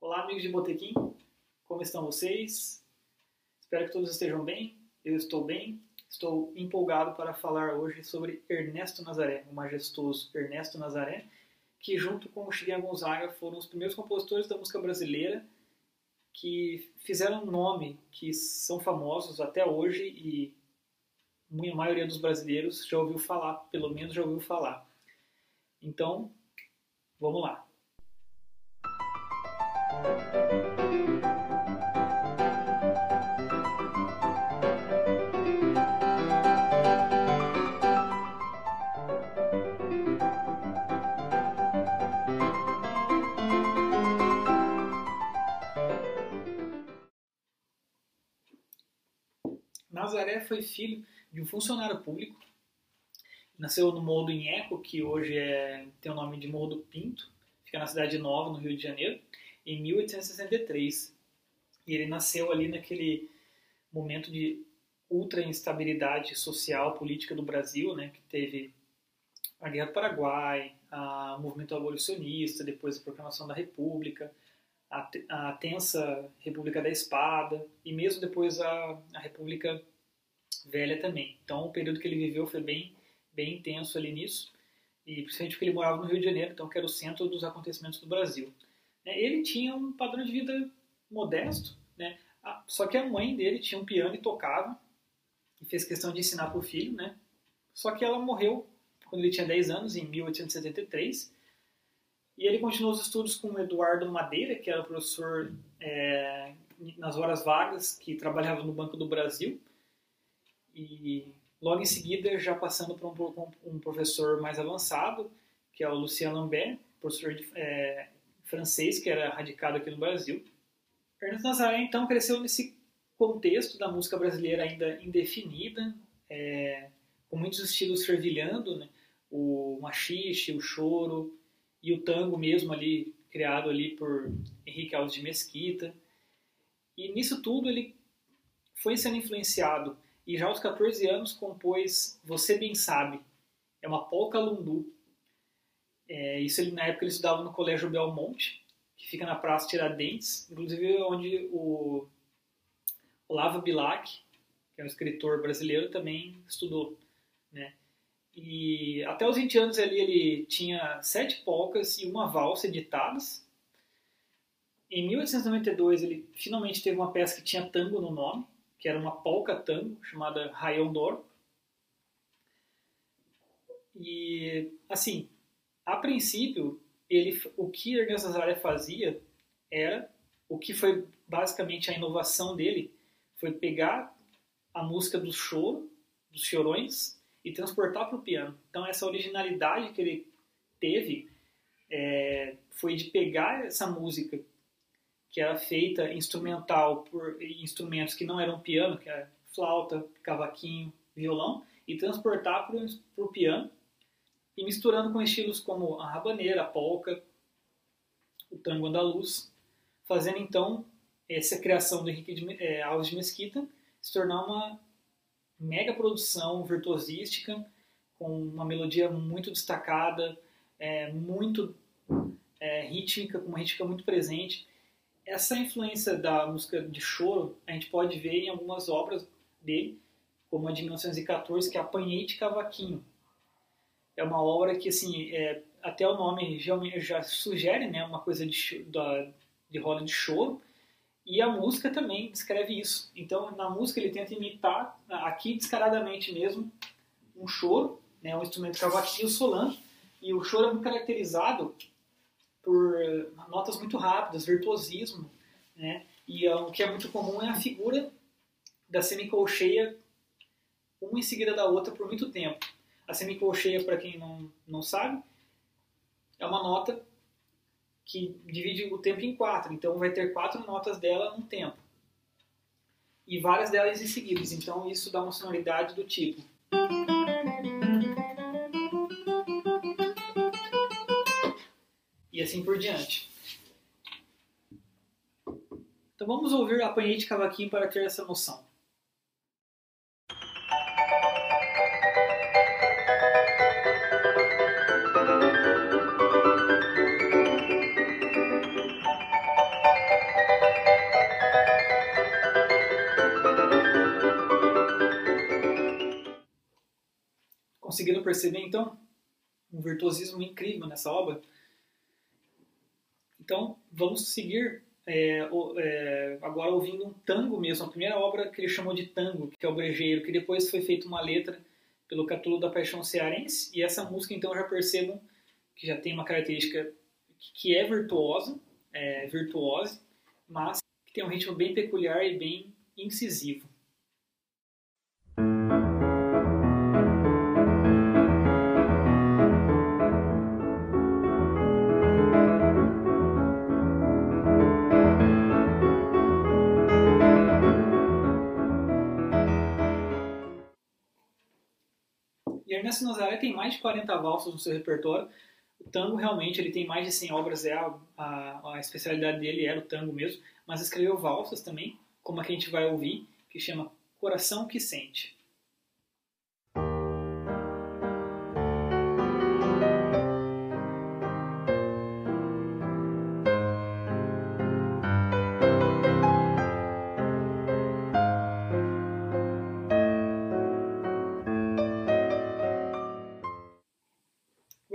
Olá, amigos de Botequim, como estão vocês? Espero que todos estejam bem. Eu estou bem. Estou empolgado para falar hoje sobre Ernesto Nazaré, o majestoso Ernesto Nazaré, que junto com o Gonzaga foram os primeiros compositores da música brasileira que fizeram um nome, que são famosos até hoje e a maioria dos brasileiros já ouviu falar, pelo menos já ouviu falar. Então, vamos lá. Foi filho de um funcionário público. Nasceu no Morro do Inheco, que hoje é, tem o nome de Morro do Pinto, fica na Cidade Nova, no Rio de Janeiro, em 1863. E ele nasceu ali naquele momento de ultra instabilidade social, política do Brasil, né, que teve a Guerra do Paraguai, o movimento abolicionista, depois a proclamação da República, a, a tensa República da Espada e mesmo depois a, a República Velha também. Então o período que ele viveu foi bem, bem intenso ali nisso, e principalmente porque ele morava no Rio de Janeiro, então que era o centro dos acontecimentos do Brasil. É, ele tinha um padrão de vida modesto, né? só que a mãe dele tinha um piano e tocava, e fez questão de ensinar para o filho, né? Só que ela morreu quando ele tinha 10 anos, em 1873, e ele continuou os estudos com Eduardo Madeira, que era professor é, nas horas vagas, que trabalhava no Banco do Brasil. E logo em seguida, já passando para um, um professor mais avançado, que é o Lucien Lambert, professor de é, francês, que era radicado aqui no Brasil. Ernesto Nazaré, então, cresceu nesse contexto da música brasileira ainda indefinida, é, com muitos estilos fervilhando, né? o machixe, o choro, e o tango mesmo ali, criado ali por Henrique Alves de Mesquita. E nisso tudo ele foi sendo influenciado e já aos 14 anos compôs Você Bem Sabe. É uma polca lundu. É, isso ele, na época ele estudava no Colégio Belmonte, que fica na Praça Tiradentes, inclusive onde o Olavo Bilac, que é um escritor brasileiro, também estudou. Né? E até os 20 anos ali ele tinha sete polcas e uma valsa editadas. Em 1892 ele finalmente teve uma peça que tinha tango no nome, que era uma polca tango chamada Rayon. E assim, a princípio, ele, o que Ernesto Nazaré fazia era o que foi basicamente a inovação dele, foi pegar a música do choro, dos chorões, e transportar para o piano. Então essa originalidade que ele teve é, foi de pegar essa música que era feita instrumental por instrumentos que não eram piano, que era flauta, cavaquinho, violão, e transportar para o piano e misturando com estilos como a rabaneira, a polca, o tango andaluz, fazendo então essa criação do Henrique de, é, Alves de Mesquita se tornar uma mega produção virtuosística, com uma melodia muito destacada, é, muito é, rítmica, com uma rítmica muito presente. Essa influência da música de choro a gente pode ver em algumas obras dele, como a de 1914, que é Apanhei de Cavaquinho. É uma obra que, assim, é, até o nome já, já sugere né, uma coisa de, da, de roda de choro, e a música também descreve isso. Então, na música ele tenta imitar, aqui descaradamente mesmo, um choro, né, um instrumento cavaquinho solando, e o choro é muito caracterizado por notas muito rápidas, virtuosismo, né? E o que é muito comum é a figura da semicolcheia uma em seguida da outra por muito tempo. A semicolcheia, para quem não, não sabe, é uma nota que divide o tempo em quatro. Então vai ter quatro notas dela no tempo. E várias delas em seguidas. Então isso dá uma sonoridade do tipo. assim por diante. Então vamos ouvir a apanhei de cavaquinho para ter essa noção. Conseguiram perceber então um virtuosismo incrível nessa obra? Então, vamos seguir é, é, agora ouvindo um tango mesmo, a primeira obra que ele chamou de tango, que é o Brejeiro, que depois foi feita uma letra pelo Catulo da Paixão Cearense, e essa música, então, já percebam que já tem uma característica que é virtuosa, é, virtuose, mas que tem um ritmo bem peculiar e bem incisivo. Ernesto Nazaré tem mais de 40 valsas no seu repertório. O tango realmente ele tem mais de 100 obras, é a, a, a especialidade dele era o tango mesmo, mas escreveu valsas também, como a que a gente vai ouvir, que chama Coração que Sente.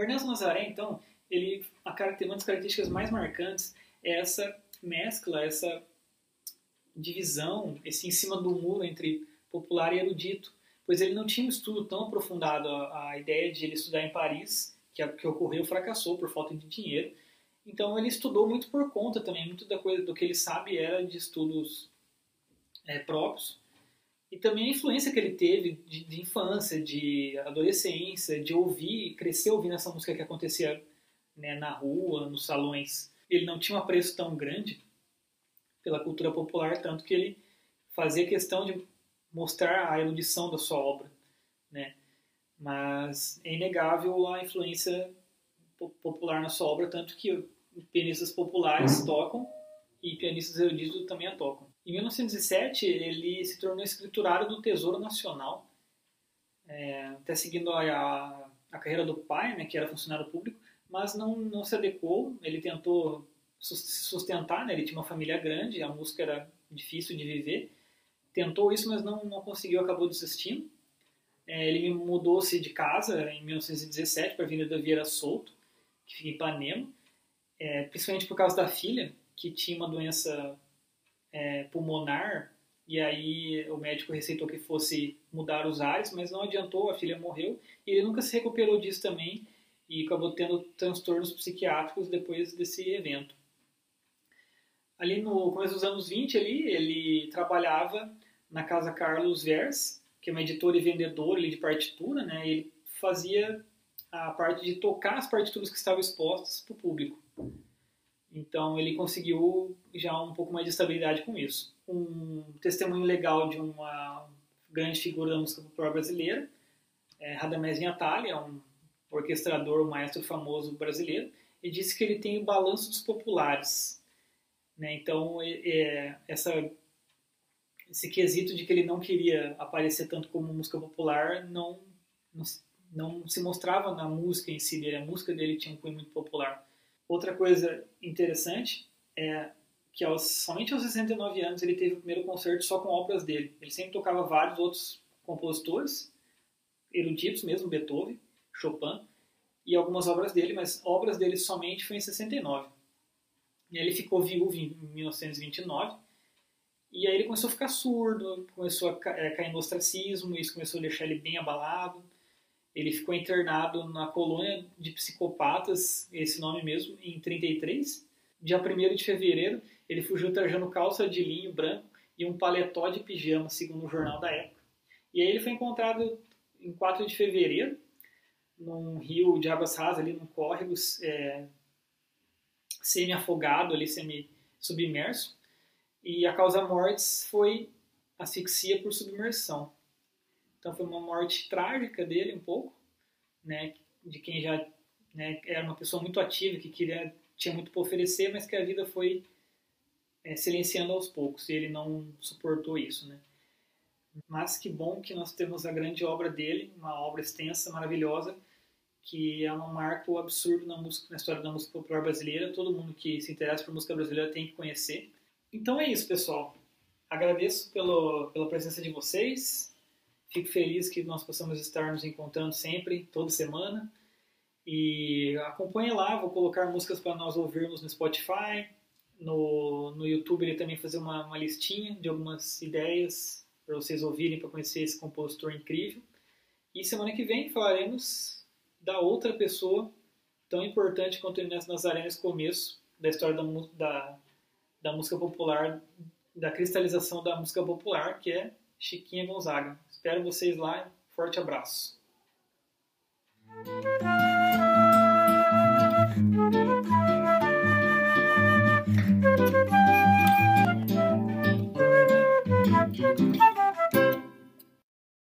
O Ernesto Nazaré, então, ele, a, uma das características mais marcantes é essa mescla, essa divisão, esse em cima do muro entre popular e erudito, pois ele não tinha um estudo tão aprofundado. A, a ideia de ele estudar em Paris, que, que ocorreu, fracassou por falta de dinheiro. Então ele estudou muito por conta também, muito da coisa do que ele sabe era de estudos é, próprios e também a influência que ele teve de, de, infância, de adolescência, de ouvir, crescer ouvindo essa música que acontecia né, na rua, nos salões. Ele não tinha um apreço tão grande pela cultura popular, tanto que ele fazia questão de mostrar a erudição da sua obra, né? Mas é inegável a influência popular na sua obra, tanto que pianistas populares tocam e pianistas eruditos também a tocam. Em 1907, ele se tornou escriturário do Tesouro Nacional, é, até seguindo a, a, a, carreira do pai, né, que era funcionário público, mas não, não se adequou. Ele tentou se sustentar, né, ele tinha uma família grande, a música era difícil de viver. Tentou isso, mas não, não conseguiu, acabou desistindo. É, ele mudou-se de casa em 1917 para a Avenida Vieira Solto, que fica em Ipanema, é, principalmente por causa da filha, que tinha uma doença é, pulmonar, e aí o médico receitou que fosse mudar os ares, mas não adiantou, a filha morreu, e ele nunca se recuperou disso também, e acabou tendo transtornos psiquiátricos depois desse evento. Ali no começo dos anos 20, ali, ele trabalhava na Casa Carlos Vers, que é uma editora e vendedora ali, de partitura, né? Ele fazia a parte de tocar as partituras que estavam expostas para o público. Então ele conseguiu já um pouco mais de estabilidade com isso. Um testemunho legal de uma grande figura da música popular brasileira, é Radamés Vinhatali, é um orquestrador, um maestro famoso brasileiro, e disse que ele tem o balanço dos populares. Né? Então é, essa, esse quesito de que ele não queria aparecer tanto como música popular não, não, não se mostrava na música em si dele. A música dele tinha um cunho muito popular. Outra coisa interessante é que aos, somente aos 69 anos ele teve o primeiro concerto só com obras dele. Ele sempre tocava vários outros compositores, eruditos mesmo, Beethoven, Chopin, e algumas obras dele, mas obras dele somente foi em 69. E ele ficou viúvo em 1929, e aí ele começou a ficar surdo, começou a é, cair no ostracismo, isso começou a deixar ele bem abalado, ele ficou internado na colônia de psicopatas, esse nome mesmo, em 33. Dia 1 de fevereiro, ele fugiu trajando calça de linho branco e um paletó de pijama, segundo o jornal da época. E aí ele foi encontrado em 4 de fevereiro, num rio de águas rasas, ali num córrego, é, semi-afogado, ali, semi-submerso. E a causa mortes foi asfixia por submersão. Então foi uma morte trágica dele um pouco, né, de quem já né, era uma pessoa muito ativa, que queria tinha muito para oferecer, mas que a vida foi é, silenciando aos poucos e ele não suportou isso, né? Mas que bom que nós temos a grande obra dele, uma obra extensa, maravilhosa, que é um marco absurdo na, música, na história da música popular brasileira. Todo mundo que se interessa por música brasileira tem que conhecer. Então é isso, pessoal. Agradeço pelo, pela presença de vocês. Fico feliz que nós possamos estar nos encontrando sempre, toda semana. E acompanhe lá, vou colocar músicas para nós ouvirmos no Spotify, no, no YouTube ele também fazer uma, uma listinha de algumas ideias para vocês ouvirem, para conhecer esse compositor incrível. E semana que vem falaremos da outra pessoa tão importante quanto Inês Nazaré nesse começo da história da, da, da música popular, da cristalização da música popular, que é Chiquinha Gonzaga. Espero vocês lá. Forte abraço. Thank you.